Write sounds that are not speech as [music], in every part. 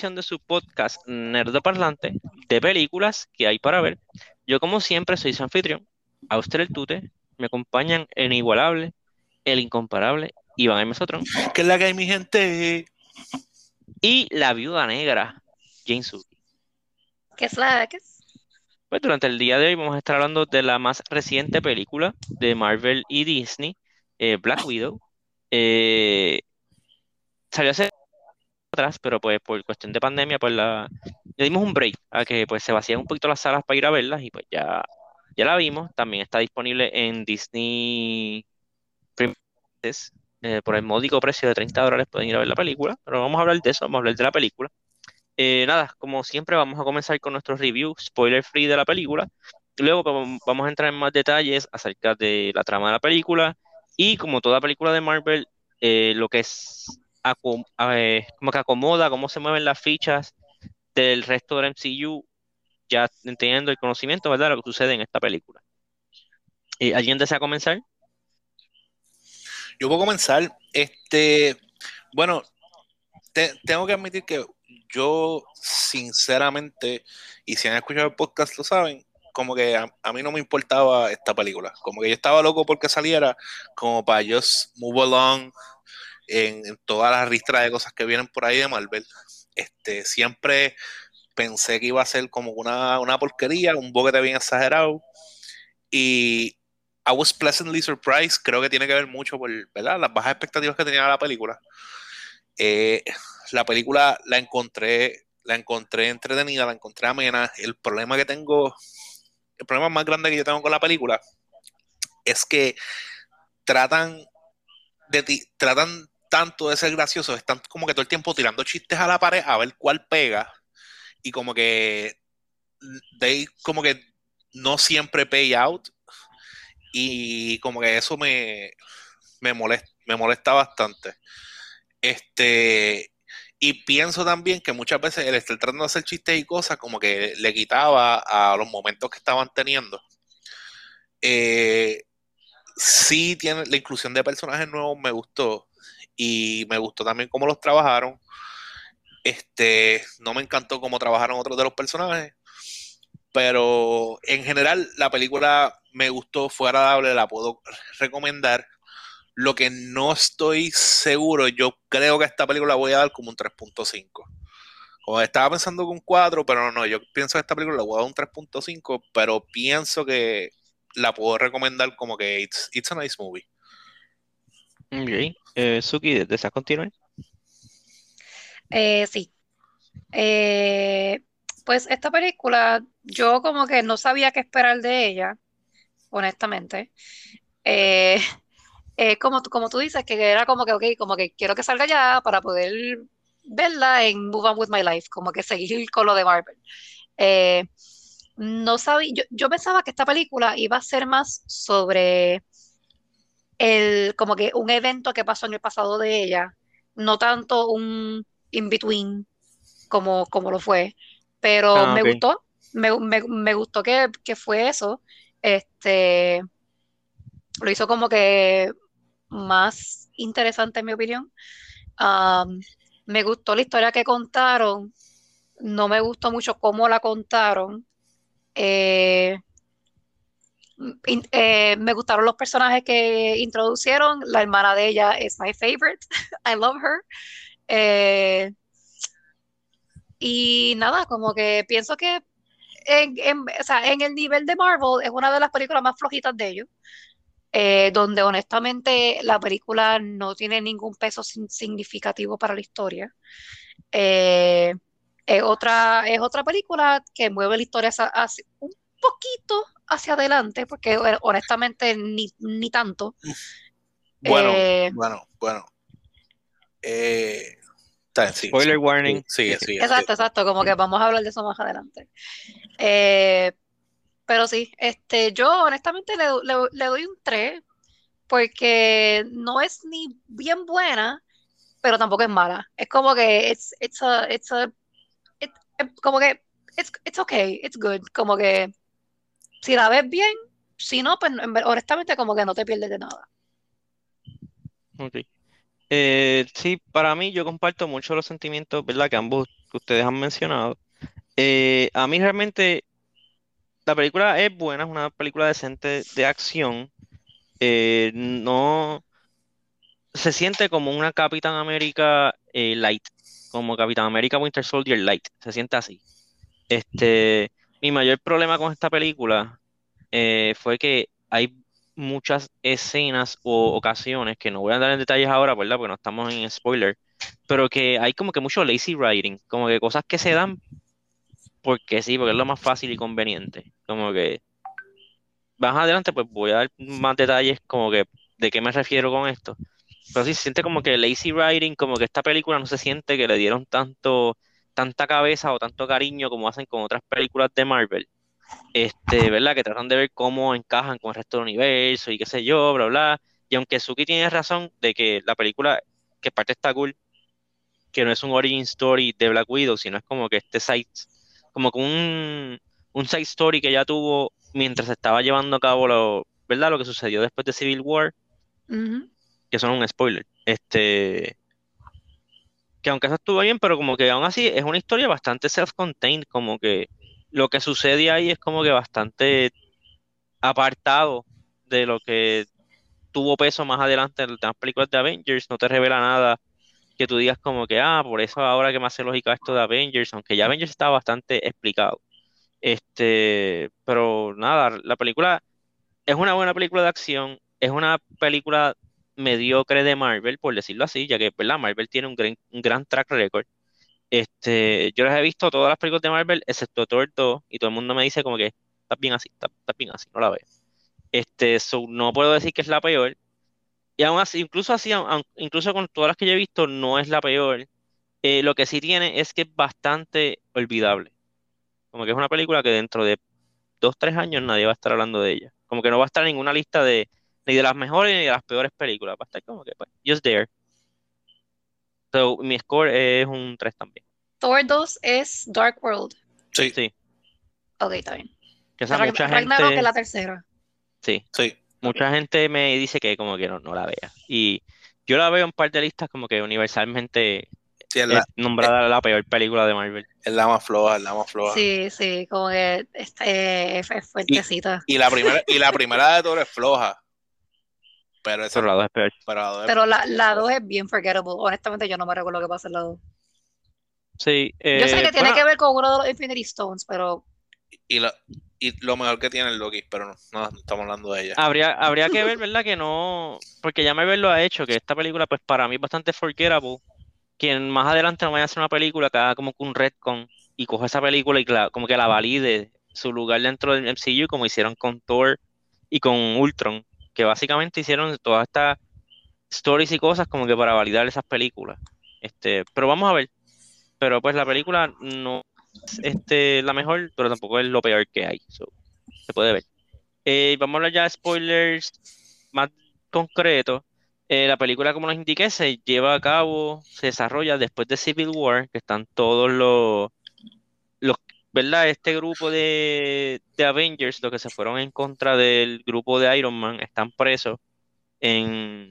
edición de su podcast Nerdo Parlante de películas que hay para ver. Yo como siempre soy su anfitrión, usted el Tute, me acompañan el inigualable, el incomparable Iván M. Sotrón. ¿Qué es la que hay mi gente? Y la viuda negra, Jane Suki. ¿Qué es la que es? Pues durante el día de hoy vamos a estar hablando de la más reciente película de Marvel y Disney, eh, Black Widow. Eh, salió hace atrás, pero pues por cuestión de pandemia, pues la, le dimos un break a que pues se vacían un poquito las salas para ir a verlas y pues ya, ya la vimos. También está disponible en Disney eh, por el módico precio de 30 dólares pueden ir a ver la película, pero vamos a hablar de eso, vamos a hablar de la película. Eh, nada, como siempre vamos a comenzar con nuestro review spoiler free de la película. Luego vamos a entrar en más detalles acerca de la trama de la película y como toda película de Marvel, eh, lo que es como que acomoda, cómo se mueven las fichas del resto del MCU, ya entendiendo el conocimiento, ¿verdad? Lo que sucede en esta película. Eh, ¿Alguien desea comenzar? Yo puedo comenzar. Este, bueno, tengo que admitir que yo, sinceramente, y si han escuchado el podcast lo saben, como que a, mí no me importaba esta película. Como que yo estaba loco porque saliera, como para just move along en, todas las ristras de cosas que vienen por ahí de Marvel. Este, siempre pensé que iba a ser como una, una porquería, un boquete bien exagerado. Y I was pleasantly surprised. Creo que tiene que ver mucho por ¿verdad? las bajas expectativas que tenía la película. Eh, la película la encontré, la encontré entretenida, la encontré amena. El problema que tengo, el problema más grande que yo tengo con la película es que tratan de tratan tanto de ser graciosos, están como que todo el tiempo tirando chistes a la pared a ver cuál pega y como que they como que no siempre pay out y como que eso me, me molesta, me molesta bastante. Este, y pienso también que muchas veces el estar tratando de hacer chistes y cosas como que le quitaba a los momentos que estaban teniendo. Eh, sí tiene la inclusión de personajes nuevos, me gustó y me gustó también cómo los trabajaron. Este, no me encantó cómo trabajaron otros de los personajes, pero en general la película me gustó, fue agradable, la puedo recomendar. Lo que no estoy seguro, yo creo que esta película voy a dar como un 3.5. Como estaba pensando con 4, pero no, yo pienso que esta película la voy a dar un 3.5, pero pienso que la puedo recomendar como que it's a nice movie. Ok. Eh, Suki, ¿deseas continuar? Eh, sí. Eh, pues esta película, yo como que no sabía qué esperar de ella, honestamente. [laughs] Eh, como, como tú dices, que era como que, ok, como que quiero que salga ya para poder verla en Move On With My Life, como que seguir [laughs] con lo de Marvel. no sabía, yo, yo pensaba que esta película iba a ser más sobre el, como que un evento que pasó en el pasado de ella, no tanto un in-between como, como lo fue, pero ah, me gustó, me, gustó que, fue eso, este, lo hizo como que más interesante en mi opinión. me gustó la historia que contaron, no me gustó mucho cómo la contaron. Eh, eh, me gustaron los personajes que introducieron. La hermana de ella es my favorite. [laughs] I love her. Eh, y nada, como que pienso que en, el nivel de Marvel es una de las películas más flojitas de ellos. Eh, donde honestamente la película no tiene ningún peso significativo para la historia. es, otra, es otra película que mueve la historia hacia, un poquito hacia adelante, porque honestamente ni, ni tanto. Bueno, eh, bueno, bueno. Eh, Spoiler warning. Sí, sí, exacto, exacto, como que vamos a hablar de eso más adelante. Eh, pero sí, este, yo honestamente le, le, doy un 3, porque no es ni bien buena, pero tampoco es mala. Es como que it's, it's a, it's a, como que it's, it's okay, it's good, como que si la ves bien, si no, pues honestamente como que no te pierdes de nada. Ok. Eh, sí, para mí yo comparto mucho los sentimientos, ¿verdad? Que ambos que ustedes han mencionado. Eh, a mí realmente la película es buena, es una película decente de acción. Eh, no se siente como una Capitán América light, como Capitán América Winter Soldier light, se siente así. Este, mi mayor problema con esta película eh, fue que hay muchas escenas o ocasiones que no voy a dar en detalles ahora, ¿verdad? Porque no estamos en spoiler, pero que hay como que mucho lazy writing, como que cosas que se dan porque sí, porque es lo más fácil y conveniente. Como que más adelante, pues voy a dar más detalles como que de qué me refiero con esto. Pero sí se siente como que lazy writing, como que esta película no se siente que le dieron tanto, tanta cabeza o tanto cariño como hacen con otras películas de Marvel. Este, ¿verdad? Que tratan de ver cómo encajan con el resto del universo y qué sé yo, bla, bla. Y aunque Suki tiene razón de que la película, que parte está cool, que no es un origin story de Black Widow, sino es como que este site, como que un, un side story que ya tuvo mientras estaba llevando a cabo lo, ¿verdad? Lo que sucedió después de Civil War, que son un spoiler. Este, que aunque eso estuvo bien, pero como que aún así es una historia bastante self-contained, como que lo que sucede ahí es como que bastante apartado de lo que tuvo peso más adelante en las películas de Avengers, no te revela nada que tú digas como que, ah, por eso ahora que me hace lógica esto de Avengers, aunque ya Avengers estaba bastante explicado. Este, pero nada, la película es una buena película de acción, es una película mediocre de Marvel, por decirlo así, ya que, ¿verdad? Marvel tiene un gran, un gran track record. Este, yo las he visto todas las películas de Marvel, excepto Thor 2, y todo el mundo me dice como que está bien así, está, bien así, no la veo. Este, so, no puedo decir que es la peor. Y aún así, incluso así, aun- incluso con todas las que yo he visto, no es la peor. Eh, lo que sí tiene es que es bastante olvidable. Como que es una película que dentro de dos, tres años nadie va a estar hablando de ella. Como que no va a estar en ninguna lista de ni de las mejores ni de las peores películas. Va a estar como que, pues, just there. So, mi score es un 3 también. Thor 2 es Dark World. Sí, Sí, Ok, está bien. que esa mucha Ragnarok gente, es la tercera. sí, sí. mucha gente me dice que como que no, no la vea. Y yo la veo en par de listas como que universalmente Sí, es la, es nombrada la peor película de Marvel. es la más floja, es la más floja. Sí, sí, como que este, es, fuertecita. Y la primera, y la primera de Thor es floja. Pero esa Pero la dos es peor. pero la dos es- Pero la, la 2 es bien forgettable. Honestamente, yo no me recuerdo qué pasa en la 2. Sí, Yo sé eh, que tiene que ver con uno de los Infinity Stones, pero y, lo, y lo mejor que tiene es Loki, pero no, no estamos hablando de ella. Habría, habría que ver, ¿verdad? Que no, porque ya Marvel lo ha hecho, que esta película, pues para mí es bastante forgettable. Quien más adelante no vaya a hacer una película que haga como que un retcon y coja esa película y cla- como que la valide su lugar dentro del MCU, como hicieron con Thor y con Ultron, que básicamente hicieron todas estas stories y cosas como que para validar esas películas. Este, pero vamos a ver. Pero pues la película no es este, la mejor, pero tampoco es lo peor que hay. So, se puede ver. Eh, vamos a hablar ya de spoilers más concretos. Eh, la película, como nos indiqué, se lleva a cabo, se desarrolla después de Civil War, que están todos los ¿verdad? Este grupo de, de Avengers, los que se fueron en contra del grupo de Iron Man, están presos en...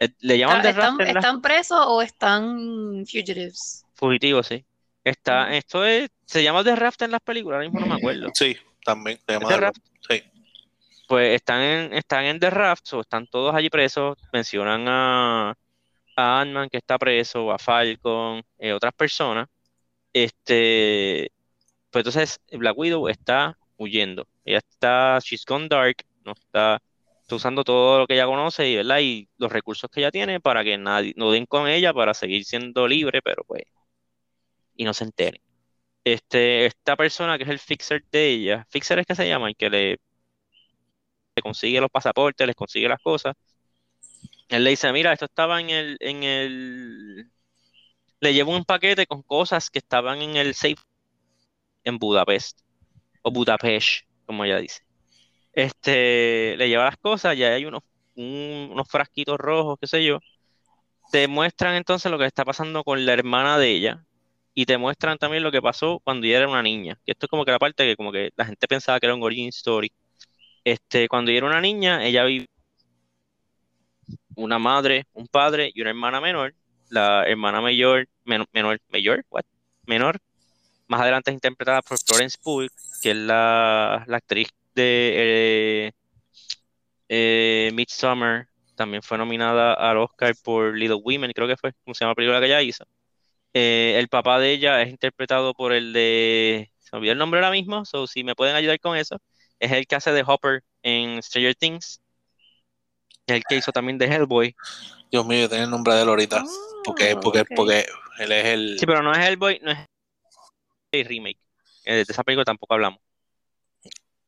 eh, Le llaman ¿están, The están, la- están presos o están fugitives? fugitivos, sí. Está, esto es, se llama The Raft en las películas, ahora mismo no me acuerdo. Sí, también. Se llama ¿Es de The Raft? Sí. Pues están en, están en The Raft, o están todos allí presos, mencionan a, a Ant-Man que está preso, a Falcon, eh, otras personas. Este, pues entonces Black Widow está huyendo. Ella está, she's gone dark, no está, usando todo lo que ella conoce y, ¿verdad? y los recursos que ella tiene para que nadie, no den con ella para seguir siendo libre, pero pues, y no se enteren. Este, esta persona que es el fixer de ella, fixer es que se llama, el que le le consigue los pasaportes, les consigue las cosas. Él le dice, mira, esto estaba en el, en el, le llevo un paquete con cosas que estaban en el safe en Budapest, o Budapest, como ella dice. Este, le lleva las cosas, ya hay unos, un- unos frasquitos rojos, qué sé yo. Te muestran entonces lo que está pasando con la hermana de ella, y te muestran también lo que pasó cuando ella era una niña. Esto es como que la parte que como que la gente pensaba que era un origin story. Este, cuando ella era una niña, ella vivía una madre, un padre y una hermana menor. La hermana mayor, menor, mayor, what? menor, más adelante es interpretada por Florence Pugh, que es la, actriz de eh, eh, Midsummer. También fue nominada al Oscar por Little Women, creo que fue, como se llama la película que ella hizo. Eh, el papá de ella es interpretado por el de. Se me olvidó el nombre ahora mismo, so si me pueden ayudar con eso. Es el que hace de Hopper en Stranger Things. Es el que hizo también de Hellboy. Dios mío, tiene el nombre de él ahorita. porque, porque, porque él es el. Sí, pero no es Hellboy, no es el remake. Eh, de esa película tampoco hablamos.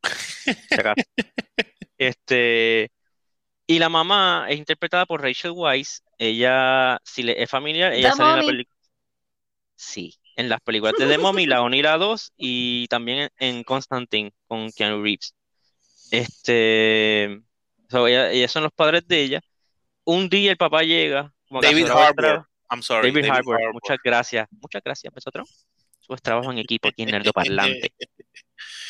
[laughs] este. Y la mamá es interpretada por Rachel Weisz. Ella, si le es familiar, ella sale en la película. Sí, en las películas de The Mommy, la 1 y la 2, y también en Constantine con Keanu Reeves. Este, ellos son los padres de ella. Un día el papá llega. David Harbour. I'm sorry. David, Harbour. Muchas gracias. Muchas gracias, nosotros. Pues trabajo en equipo aquí en [laughs] Nerdo Parlante.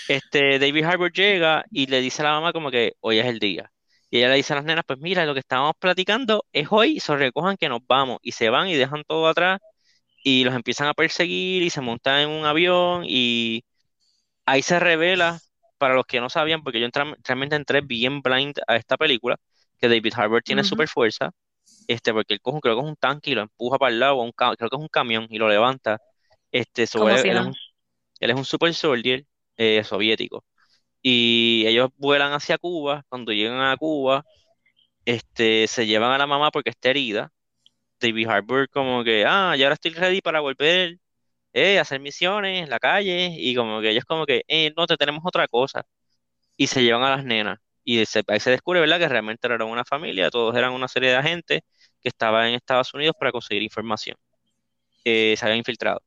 Este, David Harbour llega y le dice a la mamá como que hoy es el día. Y ella le dice a las nenas, pues mira, lo que estábamos platicando es hoy, se recojan que nos vamos. Y se van y dejan todo atrás y los empiezan a perseguir y se montan en un avión y ahí se revela, para los que no sabían, porque yo realmente entré bien blind a esta película, que David Harbour tiene super fuerza, este, porque él coge, creo que es un tanque y lo empuja para el lado, un, creo que es un camión y lo levanta. Este, él, es un, super soldier eh, soviético. Y ellos vuelan hacia Cuba, cuando llegan a Cuba, este, se llevan a la mamá porque está herida, David Harbour como que, ah, ya ahora estoy ready para volver eh, a hacer misiones en la calle y como que ellos como que, eh, no, te tenemos otra cosa. Y se llevan a las nenas. Y se, ahí se descubre, ¿verdad? Que realmente eran una familia, todos eran una serie de agentes que estaban en Estados Unidos para conseguir información. Eh, se habían infiltrado.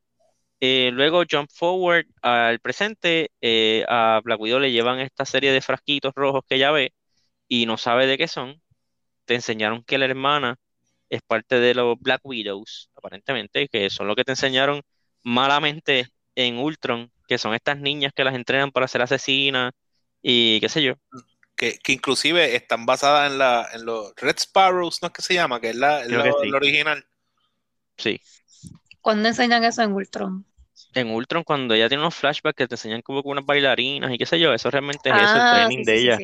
Eh, luego, jump forward al presente, a Black Widow le llevan esta serie de frasquitos rojos que ella ve y no sabe de qué son. Te enseñaron que la hermana es parte de los Black Widows, aparentemente, que son lo que te enseñaron malamente en Ultron, que son estas niñas que las entrenan para ser asesinas y qué sé yo. Que, inclusive están basadas en, la, en los Red Sparrows, ¿no es que se llama? Que es la, original. Sí. ¿Cuándo enseñan eso en Ultron? En Ultron, cuando ella tiene unos flashbacks que te enseñan como unas bailarinas y qué sé yo, eso realmente es eso, el ah, training de ella.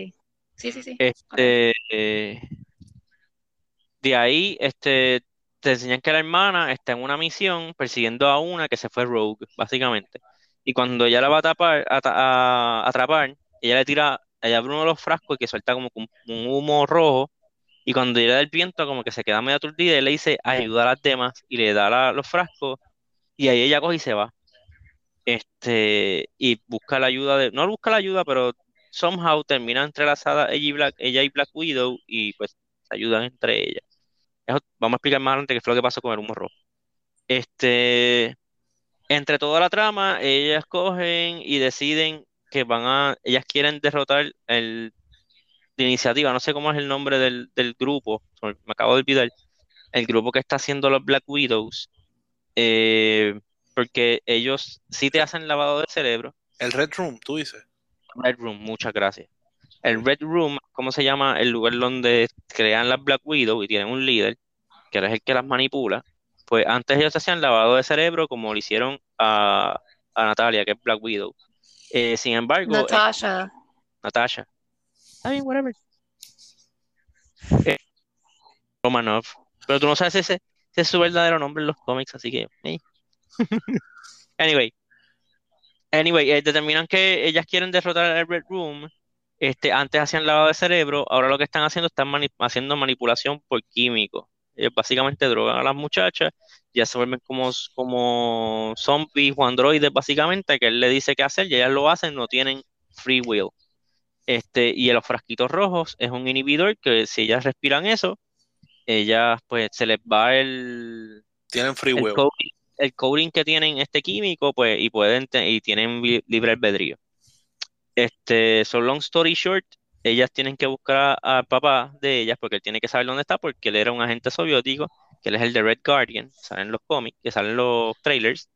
Sí, sí, sí. Este, eh, de ahí, este, te enseñan que la hermana está en una misión persiguiendo a una que se fue rogue, básicamente. Y cuando ella la va a, tapar, a, atrapar, ella le tira, ella abre uno de los frascos y que suelta como un, humo rojo. Y cuando llega del viento, como que se queda medio aturdida y le dice, ayuda a las demás. Y le da los frascos. Y ahí ella coge y se va. Este, y busca la ayuda de, no busca la ayuda, pero somehow termina entrelazada ella y Black, ella y Black Widow y pues ayudan entre ellas vamos a explicar más adelante qué fue lo que pasó con el humo rojo. Este, entre toda la trama, ellas cogen y deciden que van a, ellas quieren derrotar el de iniciativa, no sé cómo es el nombre del, grupo, me acabo de olvidar, el grupo que está haciendo los Black Widows, eh, porque ellos sí te hacen lavado de cerebro. El Red Room, tú dices. Red Room, muchas gracias. El Red Room, ¿cómo se llama? El lugar donde crean las Black Widow y tienen un líder, que es el que las manipula. Pues antes ellos hacían lavado de cerebro como lo hicieron a, Natalia, que es Black Widow. Eh, sin embargo. Natasha. Natasha. Bien, whatever. Eh, Romanov. Pero tú no sabes ese, ese es su verdadero nombre en los cómics, así que. [laughs] anyway. Anyway, eh, determinan que ellas quieren derrotar al Red Room este, antes hacían lavado de cerebro, ahora lo que están haciendo están haciendo manipulación por químicos. Ellos básicamente drogan a las muchachas, ya se vuelven como, como zombies o androides básicamente, que él le dice qué hacer y ellas lo hacen, no tienen free will. Este, y en los frasquitos rojos es un inhibidor que si ellas respiran eso, ellas pues se les va el... Tienen free will. el coding que tienen este químico pues y pueden y tienen libre albedrío. Este, so long story short, ellas tienen que buscar al papá de ellas porque él tiene que saber dónde está porque él era un agente soviético, que él es el de Red Guardian, salen los cómics, que salen los trailers,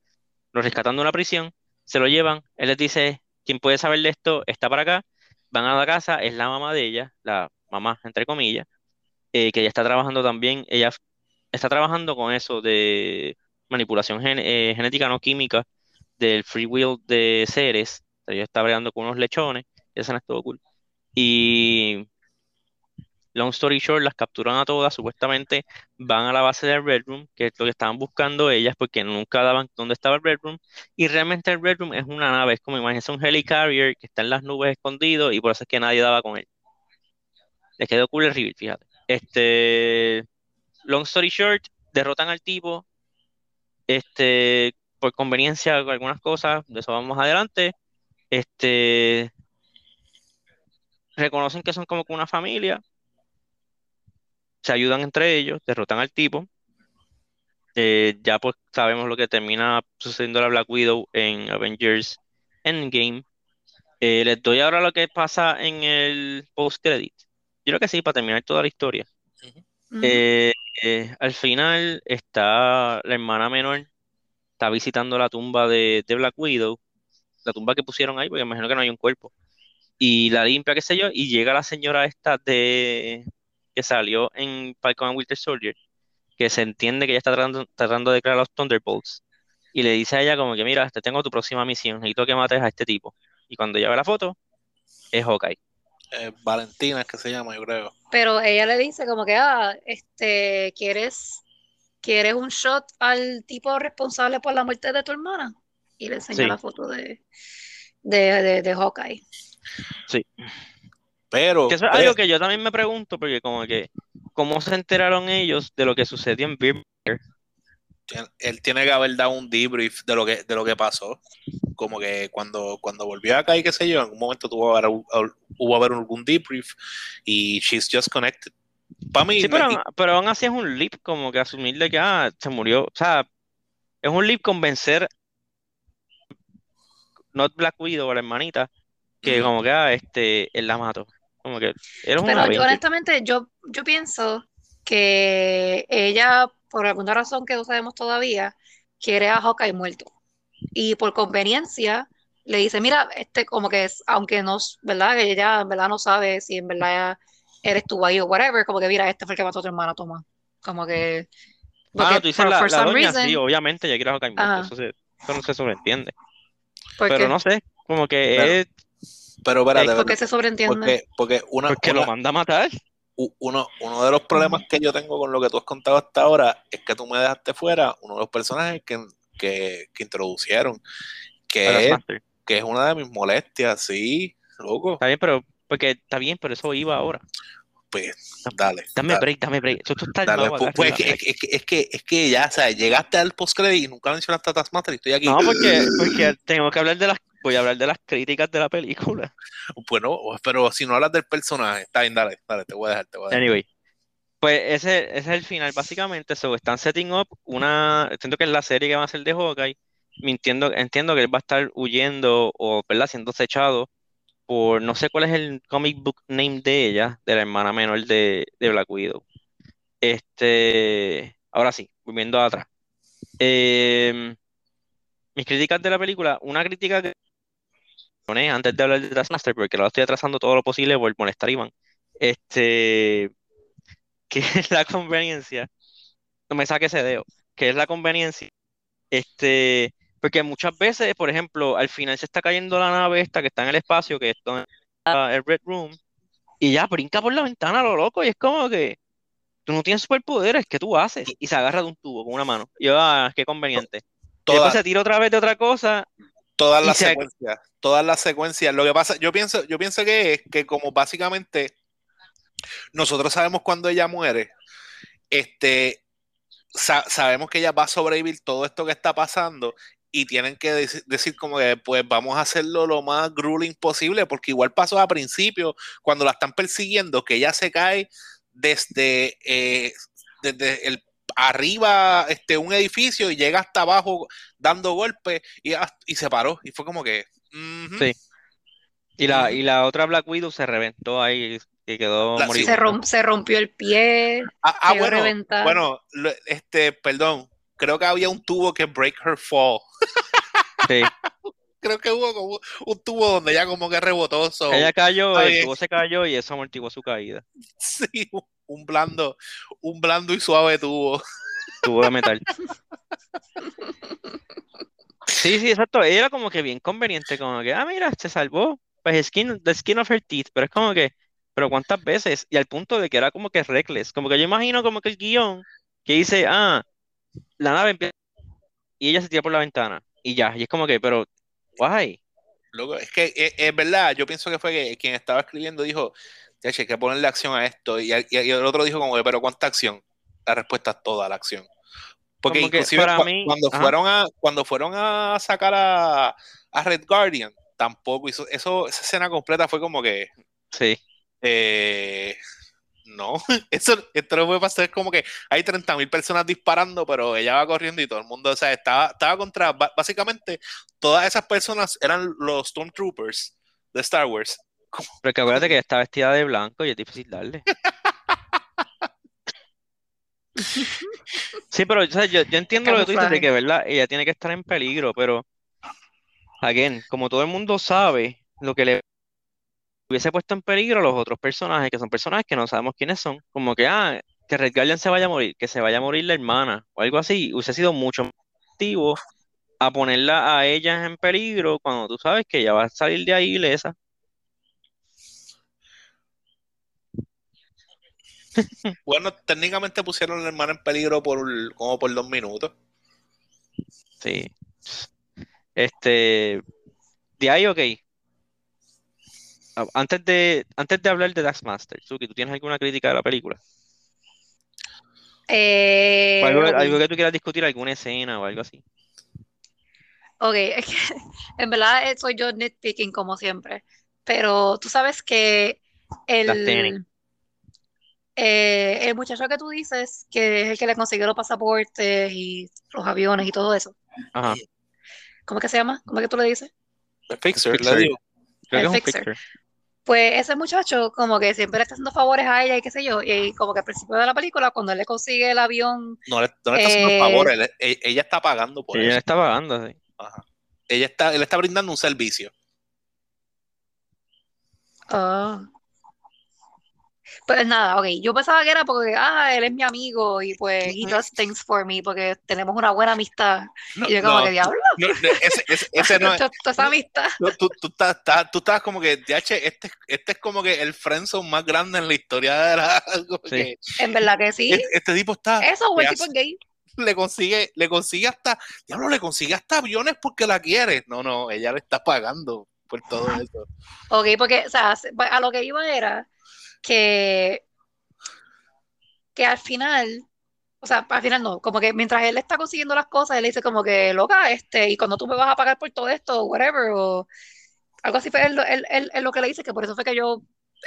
lo rescatan de una prisión, se lo llevan, él les dice, quien puede saber de esto está para acá, van a la casa, es la mamá de ella, la mamá entre comillas, eh, que ella está trabajando también, ella está trabajando con eso de manipulación eh, genética no química del free will de seres. O ella está bregando con unos lechones, y eso no estuvo cool. Y long story short, las capturan a todas, supuestamente van a la base del Red Room, que es lo que estaban buscando ellas, porque nunca daban dónde estaba el Red Room, y realmente el Red Room es una nave, es como imagínense un helicarrier que está en las nubes escondido, y por eso es que nadie daba con él. Les quedó cool el reveal, fíjate. Este, long story short, derrotan al tipo, este, por conveniencia, algunas cosas, de eso vamos adelante, este, reconocen que son como una familia, se ayudan entre ellos, derrotan al tipo. Eh, ya pues sabemos lo que termina sucediendo a la Black Widow en Avengers Endgame. Eh, les doy ahora lo que pasa en el post-credit. Yo creo que sí, para terminar toda la historia. Eh, eh, al final está la hermana menor, está visitando la tumba de, de Black Widow, la tumba que pusieron ahí, porque imagino que no hay un cuerpo. Y la limpia, qué sé yo, y llega la señora esta de que salió en Falcon and Winter Soldier, que se entiende que ella está tratando, tratando de declarar a los Thunderbolts, y le dice a ella como que, mira, te tengo tu próxima misión, necesito que mates a este tipo. Y cuando ella ve la foto, es Hawkeye. Eh, Valentina es que se llama, yo creo. Pero ella le dice como que, ah, este, ¿quieres, ¿quieres un shot al tipo responsable por la muerte de tu hermana? Y le enseña Sí. la foto de, de, de, de Hawkeye. Sí. Pero, Que eso es algo que yo también me pregunto, porque como que, ¿cómo se enteraron ellos de lo que sucedió en Beer él tiene que haber dado un debrief de lo que, de lo que pasó. Como que cuando, cuando volvió acá y qué sé yo, en algún momento tuvo haber, hubo haber algún debrief y she's just connected. Para mí, Sí, me- pero, pero aún así es un leap, como que asumir de que ah, se murió. O sea, es un leap convencer, not Black Widow, la hermanita, que como que ah, este, él la mató. Como que eres un Pero yo, honestamente, yo, yo pienso que ella, por alguna razón que no sabemos todavía, quiere a Hawkeye muerto. Y por conveniencia le dice, mira, este como que es, aunque no, ¿verdad? Que ella en verdad no sabe si en verdad eres tú ahí o whatever, como que mira, este fue el que mató a tu hermana, toma. Como que... Ah, porque tú dices for- la, for la some doña, reason- sí, obviamente ella quiere a Hawkeye muerto, eso, se- eso no se sobreentiende. Pero no sé, como que Claro. es pero espérate, es porque se sobreentiende. porque, porque una, porque lo una- manda a matar. uno, uno de los problemas que yo tengo con lo que tú has contado hasta ahora es que tú me dejaste fuera uno de los personajes que, que, que introducieron, que es, que es una de mis molestias, sí, loco. Está bien, pero porque está bien, pero eso iba ahora. Pues dale. Dame dale. break, dame break. Eso tú estás Dale, nuevo pues, pues, es, que, es, que, es, que, es que ya, o sea, llegaste al post y nunca mencionaste a Taskmaster y estoy aquí. No, porque, porque tengo que hablar de las, voy a hablar de las críticas de la película. [laughs] Bueno, pero si no hablas del personaje, está bien, dale, dale, te voy a dejar, te voy a dejar. Anyway, pues ese, ese es el final, básicamente. So, están setting up una. Entiendo que es la serie que va a ser de Hawkeye. Mintiendo, entiendo que él va a estar huyendo o, ¿verdad?, siendo acechado por. No sé cuál es el comic book name de ella, de la hermana menor de, de Black Widow. Este. Ahora sí, volviendo atrás. Em, mis críticas de la película, una crítica que antes de hablar de Taskmaster, porque lo estoy atrasando todo lo posible por molestar a Iván. Este que es la conveniencia, no me saque ese dedo, que es la conveniencia, este, porque muchas veces, por ejemplo, al final se está cayendo la nave esta que está en el espacio, que está el Red Room, y ya brinca por la ventana lo loco, y es como que tú no tienes superpoderes, ¿qué tú haces? Y se agarra de un tubo con una mano, y yo, ah, qué conveniente. Y después se tira otra vez de otra cosa, todas las se- secuencias, todas las secuencias. Lo que pasa, yo pienso, yo pienso que es que como básicamente nosotros sabemos cuando ella muere, este, sa- sabemos que ella va a sobrevivir todo esto que está pasando y tienen que dec- decir como que pues vamos a hacerlo lo más grueling posible porque igual pasó a principio cuando la están persiguiendo que ella se cae desde, eh, desde el arriba este un edificio y llega hasta abajo dando golpes y, hasta- y se paró y fue como que. Sí. y la, y la otra Black Widow se reventó ahí, y quedó La- sí. se, rom- se rompió el pie, Ah, ah, bueno, bueno, este, perdón, creo que había un tubo que break her fall. Sí. [laughs] creo que hubo como un tubo donde ella como que rebotó. so, Ella cayó, el tubo se cayó y eso amortiguó su caída. [laughs] Sí, un blando, un blando y suave tubo. Tubo de metal. [laughs] Sí, sí, exacto. Ella era como que bien conveniente, como que, ah, mira, se salvó. Pues skin, the skin of her teeth, pero es como que, pero ¿cuántas veces? Y al punto de que era como que reckless. Como que yo imagino como que el guion que dice, ah, la nave empieza y ella se tira por la ventana y ya. Y es como que, pero, why? Loco, es que es, es verdad, yo pienso que fue que quien estaba escribiendo dijo, "Ya, che, hay que ponerle acción a esto. Y, y- y el otro dijo como que, pero ¿cuánta acción? La respuesta es toda la acción. Porque Como inclusive para cu- mí- cuando ajá. fueron a cuando fueron a sacar a, a Red Guardian, tampoco hizo eso, esa escena completa fue como que Sí. eh, no, [laughs] eso esto no puede pasar, es como que hay 30.000 personas disparando, pero ella va corriendo y todo el mundo, o sea, estaba, estaba contra, básicamente, todas esas personas eran los Stormtroopers de Star Wars. Pero que acuérdate que ella está vestida de blanco y es difícil darle. [laughs] Sí, pero o sea, yo, yo entiendo lo que tú dices de que, ¿verdad? Ella tiene que estar en peligro, pero, again, como todo el mundo sabe lo que le hubiese puesto en peligro a los otros personajes, que son personajes que no sabemos quiénes son, como que, ah, que Red Guardian se vaya a morir, que se vaya a morir la hermana, o algo así, hubiese sido mucho más efectivo a ponerla a ellas en peligro cuando tú sabes que ella va a salir de ahí ilesa. [laughs] Bueno, técnicamente pusieron a la hermana en peligro por como por dos minutos. Sí. Este, de ahí, ok. Ah, Antes de, antes de hablar de Taskmaster, Suki, ¿tú tienes alguna crítica de la película? Eh, algo, que tú quieras discutir, alguna escena o algo así. Ok, es que [laughs] en verdad eh, soy yo nitpicking como siempre, pero tú sabes que el, eh, el muchacho que tú dices, que es el que le consiguió los pasaportes y los aviones y todo eso, Ajá. ¿cómo es que se llama? ¿Cómo es que tú le dices? El fixer, Fixer. le digo. Creo que El es un fixer. fixer. Pues ese muchacho como que siempre le está haciendo favores a ella y qué sé yo, y como que al principio de la película, cuando él le consigue el avión, No le, no le está haciendo Eh, favor, él- e- ella está pagando por ella eso. está pagando, sí. Ajá. Ella está, él está brindando un servicio. Ah. Pues nada, ok. Yo pensaba que era porque, ah, él es mi amigo y pues he does things for me porque tenemos una buena amistad. No, Y yo como no, que diablo, no, ese, ese- [laughs] ese no es. esa amistad. no, tú, tú, estás, estás- tú estás como que, DH, este, este es como que el friendzone más grande en la historia de la. [laughs] Sí. que En verdad que sí. este, este tipo está. Eso, le tipo es hace- gay. le consigue, le consigue hasta, diablo, le consigue hasta aviones porque la quiere. No, no, ella le está pagando por todo eso. Ok, porque, o sea, se- a lo que iba era que, que al final, o sea, al final no, como que mientras él está consiguiendo las cosas, él le dice como que, loca, este, y cuando tú me vas a pagar por todo esto, whatever, o algo así fue él, él- él- él lo que le dice, que por eso fue que yo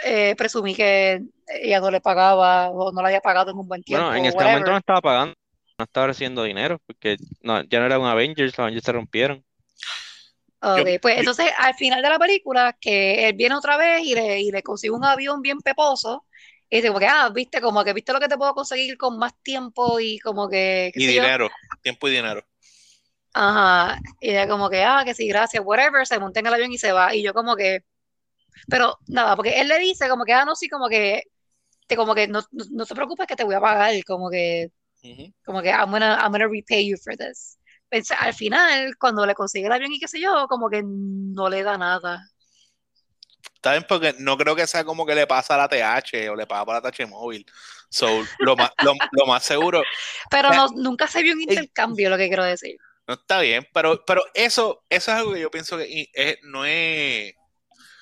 eh, presumí que ella no le pagaba o no le había pagado en un buen tiempo, Bueno, en este whatever. momento no estaba pagando, no estaba recibiendo dinero, porque no, ya no era un Avengers, los Avengers se rompieron. Ok, Yo- pues yo- entonces al final de la película, que él viene otra vez y le, y le consigue un avión bien peposo, y dice como que, ah, viste, como que viste lo que te puedo conseguir con más tiempo y como que, Y yo. dinero, tiempo y dinero. Ajá, y ella como que, ah, que sí, gracias, whatever, se monta en el avión y se va, y yo como que, pero nada, porque él le dice como que, ah, no, sí, como que, te, como que no, no, no te preocupes que te voy a pagar, como que, como que I'm gonna, I'm gonna repay you for this. Pensé, al final, cuando le consigue el avión y qué sé yo, como que no le da nada. Está bien, porque no creo que sea como que le pasa a la TH o le paga para la TH móvil. So, lo más, lo, lo más seguro, [laughs] Pero Eh, no, nunca se vio un intercambio, lo que quiero decir. no está bien, pero, pero eso, eso es algo que yo pienso que es- no es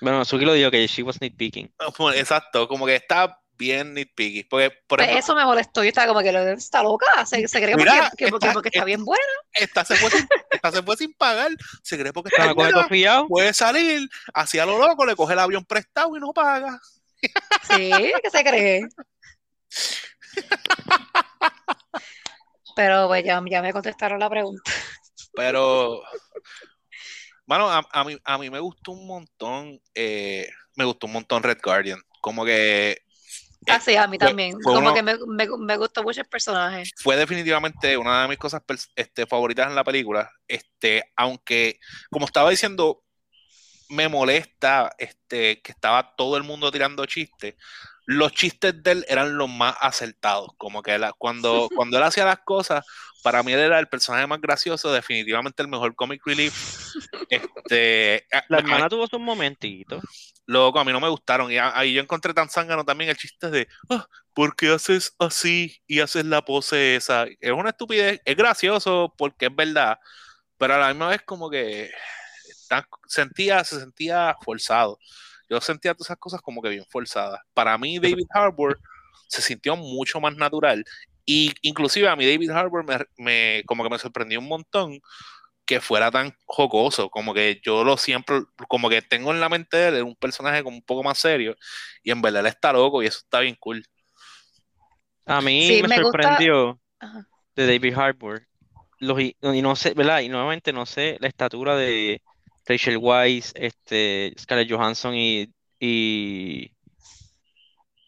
Bueno, Suki lo dijo que she was nitpicking. [laughs] exacto, como que está bien nitpicky. Porque, por Pues ejemplo, eso me molestó. Yo estaba como que lo está loca. Se, se cree que Mira, porque, que porque, está- porque está bien buena. esta se fue sin, esta se fue sin pagar, se cree porque está buena, puede salir, hacia lo loco, le coge el avión prestado y no paga. Sí, que se cree. Pero pues ya, ya me contestaron la pregunta. Pero, bueno, a, a mí, a mí me gustó un montón, eh, me gustó un montón Red Guardian. Como que Ah, sí, a mí fue- también. fue Como uno- que me, me, me gustó mucho el personaje. fue definitivamente una de mis cosas este, favoritas en la película. Este, aunque, como estaba diciendo, me molesta este, que estaba todo el mundo tirando chistes. Los chistes de él eran los más acertados. Como que la- cuando, [laughs] cuando él hacía las cosas, para mí él era el personaje más gracioso, definitivamente el mejor comic relief. Este, La a- hermana tuvo sus momentitos. Loco, a mí no me gustaron. Y ahí yo encontré tan zángano también el chiste de, ah, ¿por qué haces así y haces la pose esa? Es una estupidez, es gracioso porque es verdad, pero a la misma vez como que tan- sentía, se sentía forzado. Yo sentía todas esas cosas como que bien forzadas. Para mí David Harbour se sintió mucho más natural y inclusive a mí David Harbour me, me- como que me sorprendió un montón que fuera tan jocoso, como que yo lo siempre, como que tengo en la mente de él es un personaje como un poco más serio y en verdad él está loco y eso está bien cool. A mí Sí, me, me gusta- sorprendió Ajá. de David Harbour. Los, y, y no sé, ¿verdad? Y nuevamente no sé la estatura de Rachel Weisz, este, Scarlett Johansson y, y,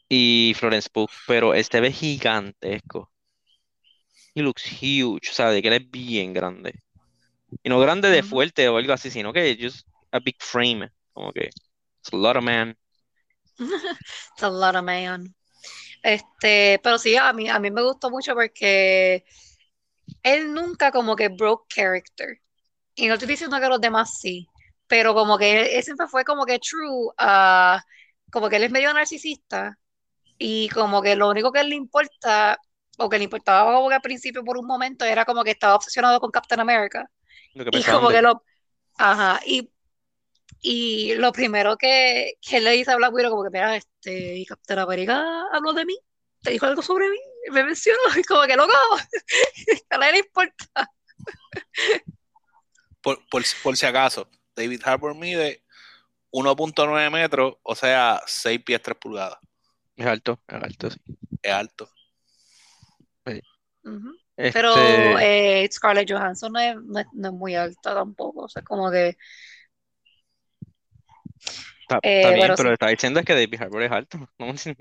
y Florence Pugh, pero este ve gigantesco. He looks huge, o sea, de que él es bien grande. Y no grande de fuerte o algo así, sino que just a big frame, como que it's a lot of man. [laughs] It's a lot of man. Este, pero sí, a mí, a mí me gustó mucho porque él nunca como que broke character. Y no estoy diciendo que los demás sí, pero como que él, él siempre fue como que true a, como que él es medio narcisista y como que lo único que él le importa, o que le importaba como que al principio por un momento, era como que estaba obsesionado con Captain America. Lo que Y como de que lo, ajá, y, y lo primero que, que le dice a Black Widow, como que, mira, este, y Captain America habló de mí, te dijo algo sobre mí, me mencionó, [laughs] y como que loco, [laughs] a nadie le importa. Por, por, por si acaso, David Harbour mide 1.9 metros, o sea, 6 pies 3 pulgadas. Es alto, es alto, sí. Es alto. Pero Este, eh, Scarlett Johansson no es, no es- no es muy alta tampoco, o sea, como que, está, eh, está bien, pero sí. lo que está diciendo es que David Harbour es alto. [laughs] ¿no? Sí,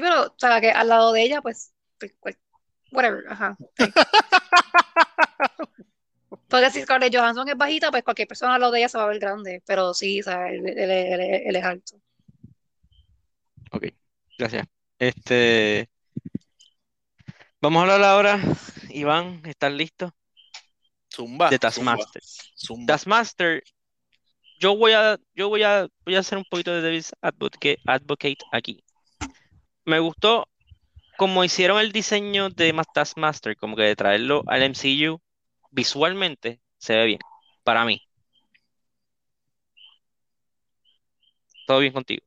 pero, o sea, que al lado de ella, pues, pues, pues, whatever, ajá. sí. [laughs] Porque si Scarlett Johansson es bajita, pues cualquier persona al lado de ella se va a ver grande, pero sí, o sea, él, él- él- él- él es alto. Ok, gracias. Este, vamos a hablar ahora, Iván, ¿estás listo? Zumba. De Taskmaster. zumba. Taskmaster, yo voy a, yo voy a, voy a hacer un poquito de Davis advocate, advocate aquí. Me gustó como hicieron el diseño de Ma- Taskmaster, como que de traerlo al MCU, visualmente se ve bien, para mí. Todo bien contigo.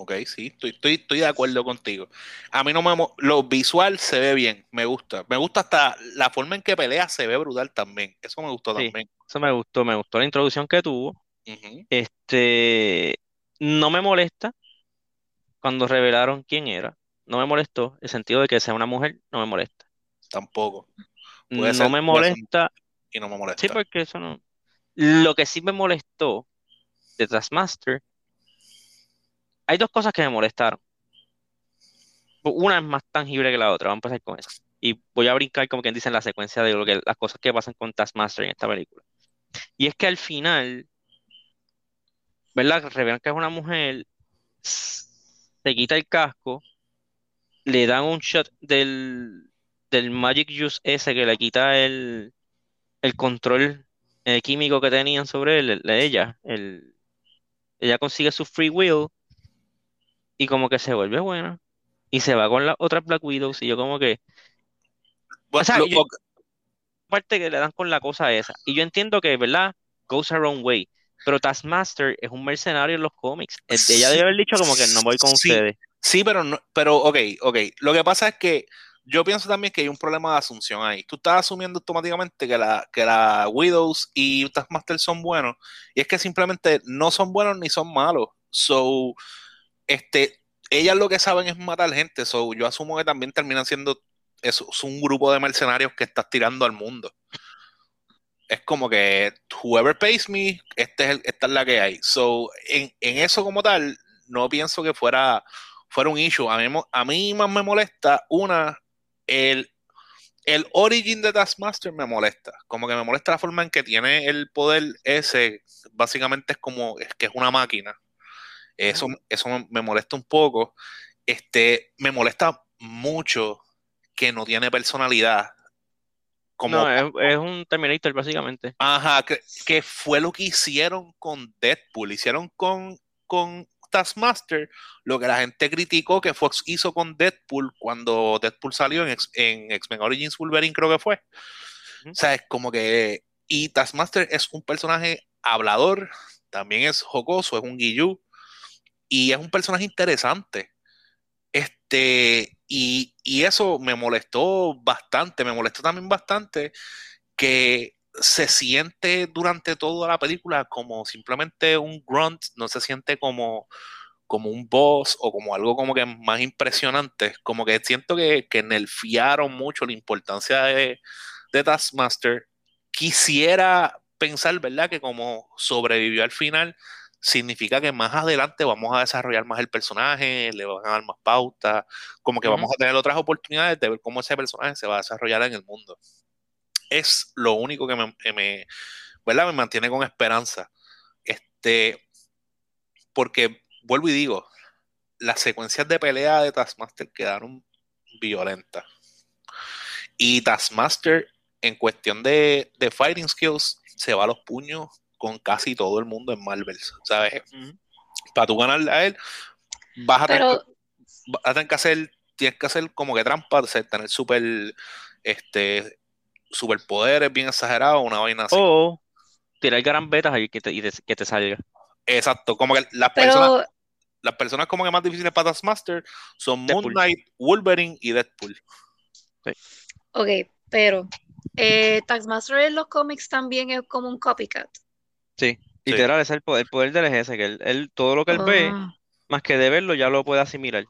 Ok, sí, estoy, estoy, estoy de acuerdo contigo. A mí no me... Lo visual se ve bien, me gusta. Me gusta hasta la forma en que pelea se ve brutal también. Eso me gustó Sí. también. Eso me gustó, me gustó la introducción que tuvo. Este, no me molesta cuando revelaron quién era. No me molestó. El sentido de que sea una mujer, no me molesta. Tampoco. Puede No ser- me molesta. Y no me molesta. Sí, porque eso no. Lo que sí me molestó de Taskmaster, hay dos cosas que me molestaron. Una es más tangible que la otra. Vamos a empezar con eso. Y voy a brincar, como quien dice, en la secuencia de lo que, las cosas que pasan con Taskmaster en esta película. Y es que al final, ¿verdad? Revelan que es una mujer, se quita el casco, le dan un shot del, del Magic Juice ese que le quita el, el control eh, químico que tenían sobre él, el- ella. El, ella consigue su free will y como que se vuelve buena. Y se va con las otras Black Widows y yo como que, Bueno, o sea, lo- yo- parte que le dan con la cosa esa. Y yo entiendo que, ¿verdad? Goes her own way. Pero Taskmaster es un mercenario en los cómics. Ella debe haber dicho como que no voy con sí. ustedes. Sí, pero no, pero ok, ok. Lo que pasa es que yo pienso también que hay un problema de asunción ahí. Tú estás asumiendo automáticamente que la, que la Widows y Taskmaster son buenos, y es que simplemente no son buenos ni son malos. So, este, ellas lo que saben es matar gente. So, yo asumo que también terminan siendo es un grupo de mercenarios que estás tirando al mundo. Es como que whoever pays me, este es el- esta es la que hay. So, en, en eso como tal, no pienso que fuera fuera un issue. A mí, a mí más me molesta una, el, el origin de Taskmaster me molesta. Como que me molesta la forma en que tiene el poder ese. Básicamente es como, que es una máquina. Eso, eso me- molesta un poco. Este, me molesta mucho que no tiene personalidad. Como, No, es, es un Terminator, básicamente. Ajá, que, que fue lo que hicieron con Deadpool. Hicieron con, con Taskmaster lo que la gente criticó que Fox hizo con Deadpool cuando Deadpool salió en, en X-Men Origins Wolverine, creo que fue. Ujú. O sea, es como que. Y Taskmaster es un personaje hablador, también es jocoso, es un guillú, y es un personaje interesante. Este, y, y eso me molestó bastante, me molestó también bastante que se siente durante toda la película como simplemente un grunt, no se siente como, como un boss o como algo como que más impresionante, como que siento que, que nerfearon mucho la importancia de, de Taskmaster. Quisiera pensar, ¿verdad? Que como sobrevivió al final, significa que más adelante vamos a desarrollar más el personaje, le van a dar más pautas, como que vamos a tener otras oportunidades de ver cómo ese personaje se va a desarrollar en el mundo. Es lo único que me, que me, ¿verdad? me mantiene con esperanza. Este, porque, vuelvo y digo, las secuencias de pelea de Taskmaster quedaron violentas. Y Taskmaster, en cuestión de, de fighting skills, se va a los puños con casi todo el mundo en Marvel, ¿sabes? Para tú ganarle a él, vas a, tener, vas a tener que hacer, tienes que hacer como que trampa, o sea, tener super, este, superpoderes bien exagerados, una vaina así. O tirar garambetas ahí que te, y te- que te salga. Exacto, como que las personas, las personas como que más difíciles para Taskmaster son Moon. Knight, Wolverine y Deadpool. ok, pero, eh, Taskmaster en los cómics también es como un copycat. Sí, Sí. literal, es el poder, el poder del es ese, que él, él- todo lo que él ve, Ah, más que de verlo, ya lo puede asimilar.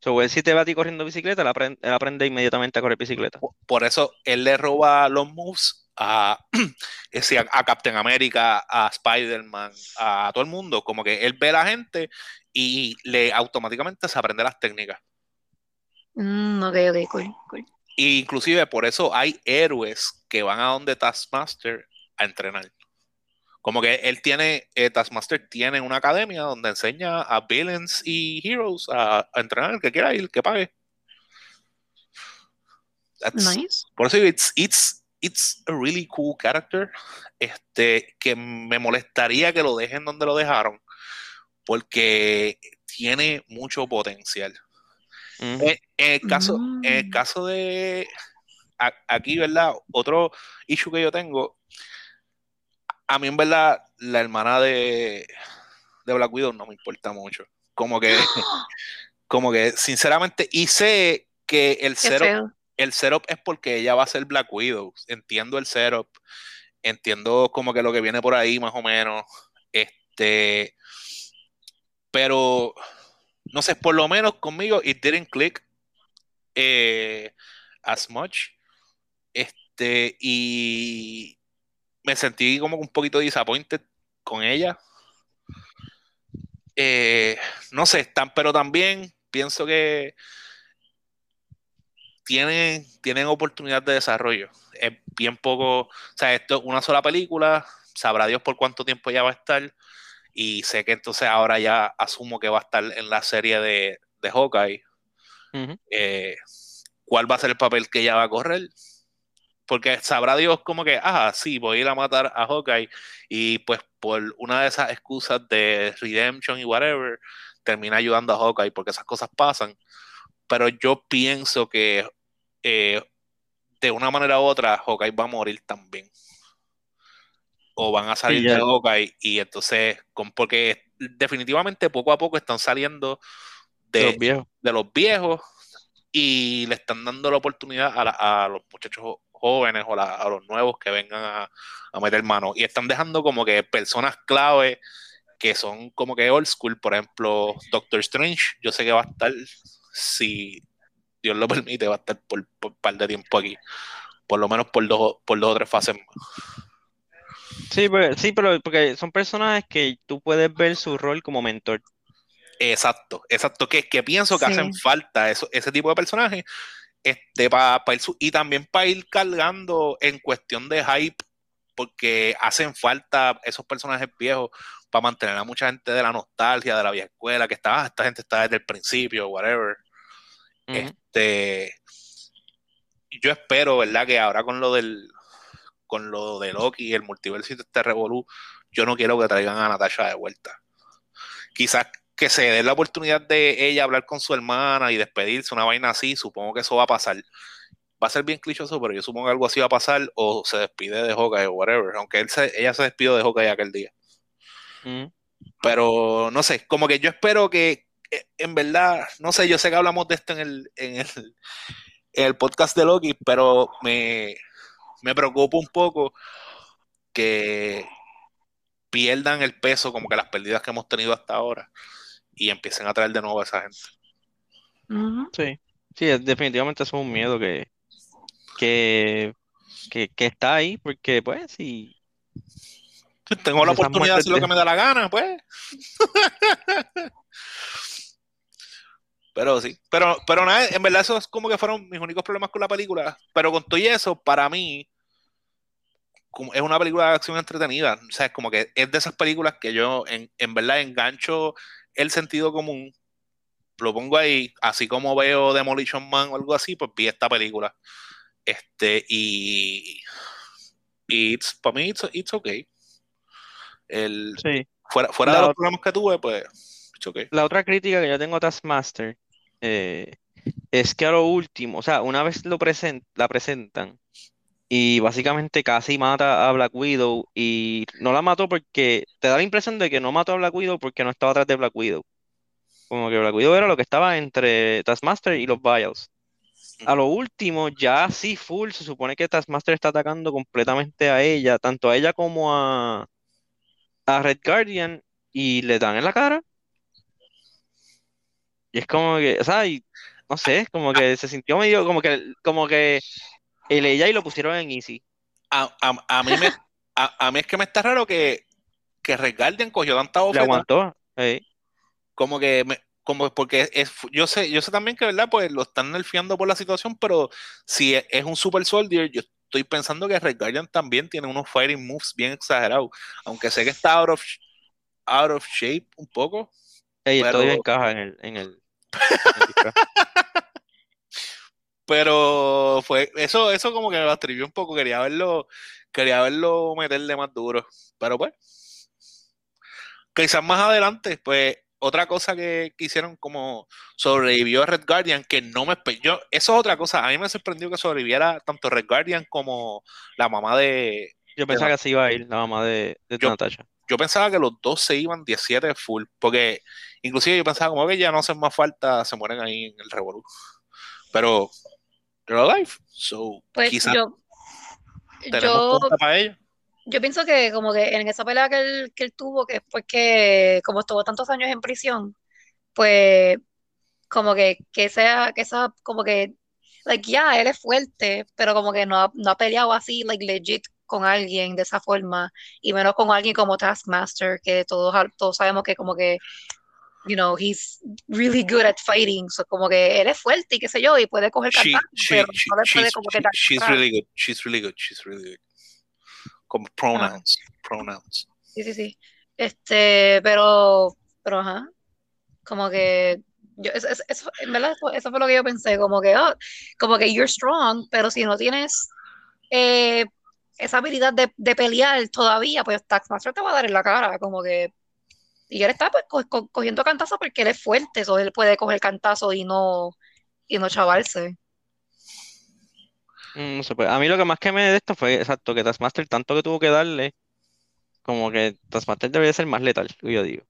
So, él si te va a ti corriendo bicicleta, él aprende, él aprende inmediatamente a correr bicicleta. Por- Por eso él le roba los moves a, [clears throat] ese, a, a Captain America, a Spider-Man, a todo el mundo. Como que él ve a la gente y le automáticamente se aprende las técnicas. mm, ok, ok, cool, cool. E inclusive por eso hay héroes que van a donde Taskmaster a entrenar. Como que él tiene, eh, Taskmaster tiene una academia donde enseña a villains y heroes a, a entrenar el que quiera ir, que pague. That's- Nice. Por eso it's, it's, it's a really cool character. Este, que me molestaría que lo dejen donde lo dejaron. Porque tiene mucho potencial. Ujú. En, en el caso, en el Mm. caso de a- aquí, ¿verdad? Otro issue que yo tengo. A mí, en verdad, la hermana de, de Black Widow no me importa mucho. Como que, [gasps] como que, sinceramente, y sé que el setup, el setup es porque ella va a ser Black Widow. Entiendo el setup. Entiendo como que lo que viene por ahí, más o menos. Este. Pero. No sé, por lo menos conmigo, it didn't click eh, as much. Este. Y. Me sentí como un poquito disappointed con ella. Eh, no sé, están, pero también pienso que tienen, tienen oportunidad de desarrollo. Es bien poco, o sea, esto es una sola película, sabrá Dios por cuánto tiempo ya va a estar, y sé que entonces ahora ya asumo que va a estar en la serie de, de Hawkeye. Eh, ¿Cuál va a ser el papel que ella va a correr? Porque sabrá Dios como que, ah, sí, voy a ir a matar a Hawkeye, y pues por una de esas excusas de redemption y whatever, termina ayudando a Hawkeye, porque esas cosas pasan pero yo pienso que eh, de una manera u otra Hawkeye va a morir también. O van a salir Sí, de Hawkeye y entonces, con, porque definitivamente poco a poco están saliendo De de, los viejos. de los viejos y le están dando la oportunidad a, la- a los muchachos jóvenes o la- a los nuevos que vengan a, a meter mano. Y están dejando como que personas clave que son como que old school, por ejemplo, Doctor Strange, yo sé que va a estar, si Dios lo permite, va a estar por, por un par de tiempo aquí, por lo menos por dos, por dos o tres fases más. Sí, pero, sí, pero porque son personajes que tú puedes ver su rol como mentor. Exacto, exacto, que, que pienso que Sí. hacen falta eso, ese tipo de personajes este, para ir su- y también para ir cargando en cuestión de hype, porque hacen falta esos personajes viejos para mantener a mucha gente de la nostalgia, de la vieja escuela, que está, "Ah, esta gente está desde el principio, whatever. Este, yo espero, ¿verdad? Que ahora con lo del con lo de Loki y el multiverso y este revolú, yo no quiero que traigan a Natasha de vuelta. Quizás que se dé la oportunidad de ella hablar con su hermana y despedirse, una vaina así, supongo que eso va a pasar. Va a ser bien clichoso, pero yo supongo que algo así va a pasar, o se despide de Hawkeye o whatever, aunque él se- ella se despidió de Hawkeye aquel día. Ujú. Pero no sé, como que yo espero que, eh, en verdad, no sé, yo sé que hablamos de esto en el, en el, en el podcast de Loki, pero me, me preocupa un poco que pierdan el peso, como que las pérdidas que hemos tenido hasta ahora, y empiecen a traer de nuevo a esa gente. Sí, sí, definitivamente eso es un miedo que, que, que, que está ahí, porque pues si Si tengo la oportunidad de hacer lo que me da la gana, pues. [laughs] Pero sí, pero, pero nada, en verdad esos como que fueron mis únicos problemas con la película. Pero con todo y eso, para mí, como es una película de acción entretenida. O sea, es como que es de esas películas que yo en, en verdad engancho el sentido común, lo pongo ahí, así como veo Demolition Man o algo así, pues vi esta película. Este, y, y para mí, it's, it's okay. El, sí. fuera fuera La de los ot- problemas que tuve, pues, it's okay. La otra crítica que yo tengo a Taskmaster eh, es que a lo último, o sea, una vez lo presen- la presentan y básicamente casi mata a Black Widow y no la mató porque te da la impresión de que no mató a Black Widow porque no estaba atrás de Black Widow. Como que Black Widow era lo que estaba entre Taskmaster y los Vials. A lo último, ya sí full, se supone que Taskmaster está atacando completamente a ella, tanto a ella como a, a Red Guardian, y le dan en la cara. Y es como que, o sea, y no sé, como que se sintió medio, como que, como que el ella y lo pusieron en easy. A, a- a mí me, a, a mí es que me está raro que, que Red Guardian cogió tanta Le bofeta, aguantó. eh. como que me- como porque es, yo sé, yo sé también que verdad, pues lo están nerfeando por la situación, pero si es, es un super soldier, yo estoy pensando que Red Guardian también tiene unos fighting moves bien exagerados, aunque sé que está out of, out of shape un poco, Ey, Pero- todavía encaja en el, en el, en el. [laughs] pero fue eso, eso como que me atribió un poco, quería verlo, quería verlo meterle más duro, pero pues quizás más adelante, pues otra cosa que, que hicieron como sobrevivió a Red Guardian, que no me yo, eso es otra cosa, a mí me sorprendió que sobreviviera tanto Red Guardian como la mamá de, Yo pensaba que así iba a ir la mamá de, de Yo- Natasha. yo pensaba que los dos se iban 17 full, porque inclusive yo pensaba como que ya no hacen más falta, se mueren ahí en el revolú, pero they're alive, so Pues quizás yo, yo, punta para ellos. yo pienso que como que en esa pelea que él, que él tuvo, que fue que como estuvo tantos años en prisión, pues como que, que sea, que sea como que, like, ya, él es fuerte, pero como que no ha, no ha peleado así, like, legit con alguien de esa forma, y menos con alguien como Taskmaster, que todos, todos sabemos que como que, you know, he's really good at fighting, so como que él es fuerte y qué sé yo, y puede coger She, pero she- no le puede como que she's really good, she's really good, she's really good. Como pronouns, pronouns. Sí, sí, sí. Este, pero, pero ajá, como que yo, eso, eso- en verdad, eso, eso fue lo que yo pensé, como que, oh, como que you're strong, pero si no tienes eh, esa habilidad de, de pelear todavía, pues Taskmaster te va a dar en la cara, como que, y él está pues co- co- cogiendo cantazo porque él es fuerte, eso él puede coger cantazo y no, y no chavarse. Mm, No sé, pues, a mí lo que más que me de esto fue, exacto, que Taskmaster tanto que tuvo que darle, como que Taskmaster debería ser más letal, yo digo.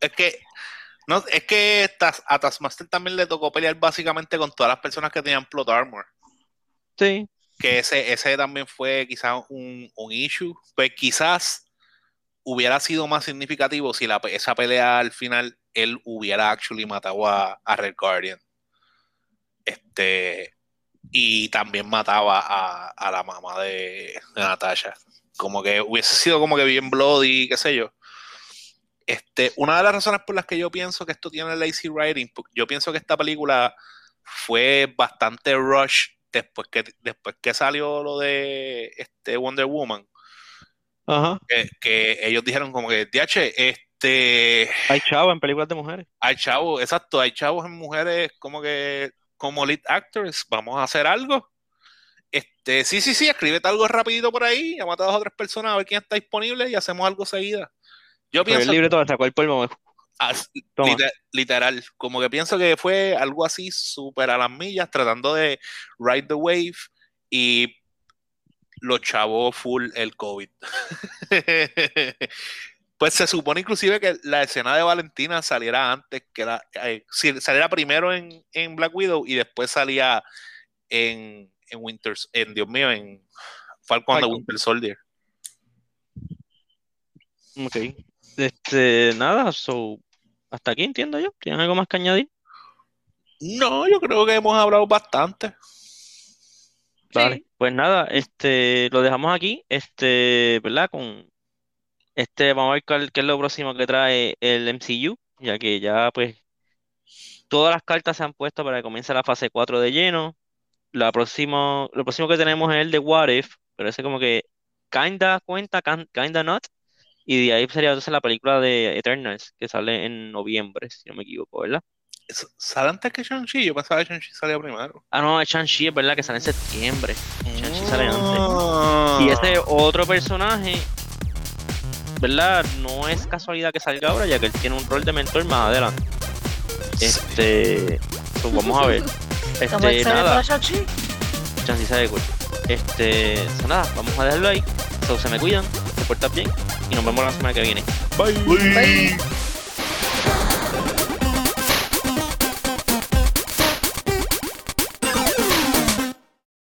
Es que, no, es que a Taskmaster también le tocó pelear básicamente con todas las personas que tenían plot armor. Sí, Que ese, ese también fue quizás un, un issue. Pues quizás hubiera sido más significativo si la, esa pelea al final él hubiera actually matado a, a Red Guardian. Este. Y también mataba a, a la mamá de, de Natasha. Como que hubiese sido como que bien bloody, qué sé yo. Este, una de las razones por las que yo pienso que esto tiene lazy writing, yo pienso que esta película fue bastante rush después que, después que salió lo de este Wonder Woman. Ajá. Que, que ellos dijeron como que, DH, este... Hay chavos en películas de mujeres. Hay chavos, exacto, hay chavos en mujeres como que como lead actors, vamos a hacer algo. Este, sí, sí, sí, escríbete algo rapidito por ahí, llamate a dos o tres personas a ver quién está disponible y hacemos algo seguida. Yo pienso el libre todo, sacó el polvo. Liter- literal, como que pienso que fue algo así súper a las millas, tratando de ride the wave y lo chavó full el COVID. [laughs] pues se supone inclusive que la escena de Valentina saliera antes, que la, eh, saliera primero en, en Black Widow y después salía en, en Winter, en Dios mío, en Falcon and the Falcon. Winter Soldier. Ok. Este, nada, so, hasta aquí entiendo yo. ¿Tienen algo más que añadir? No, yo creo que hemos hablado bastante. Vale, pues nada, este, lo dejamos aquí, este, ¿verdad? Con este, vamos a ver qué es lo próximo que trae el MCU, ya que ya, pues, todas las cartas se han puesto para que comience la fase 4 de lleno. La lo próximo que tenemos es el de What If, pero ese como que kinda cuenta, kinda not. Y de ahí sería entonces la película de Eternals, que sale en noviembre, si no me equivoco, ¿verdad? ¿Sale antes que Shang-Chi? Yo pensaba que Shang-Chi salía primero. Ah, no, es Shang-Chi, es verdad que sale en septiembre. Shang-Chi sale antes. Ah. Y ese otro personaje, ¿verdad? No es casualidad que salga ahora, ya que él tiene un rol de mentor más adelante. Este, pues vamos a ver. [laughs] Este, excited nada, Shang-Chi. Chansi sabe cool. Este, so nada, vamos a dejarlo ahí. So, se me cuidan, se portan bien y nos vemos la semana que viene. Bye.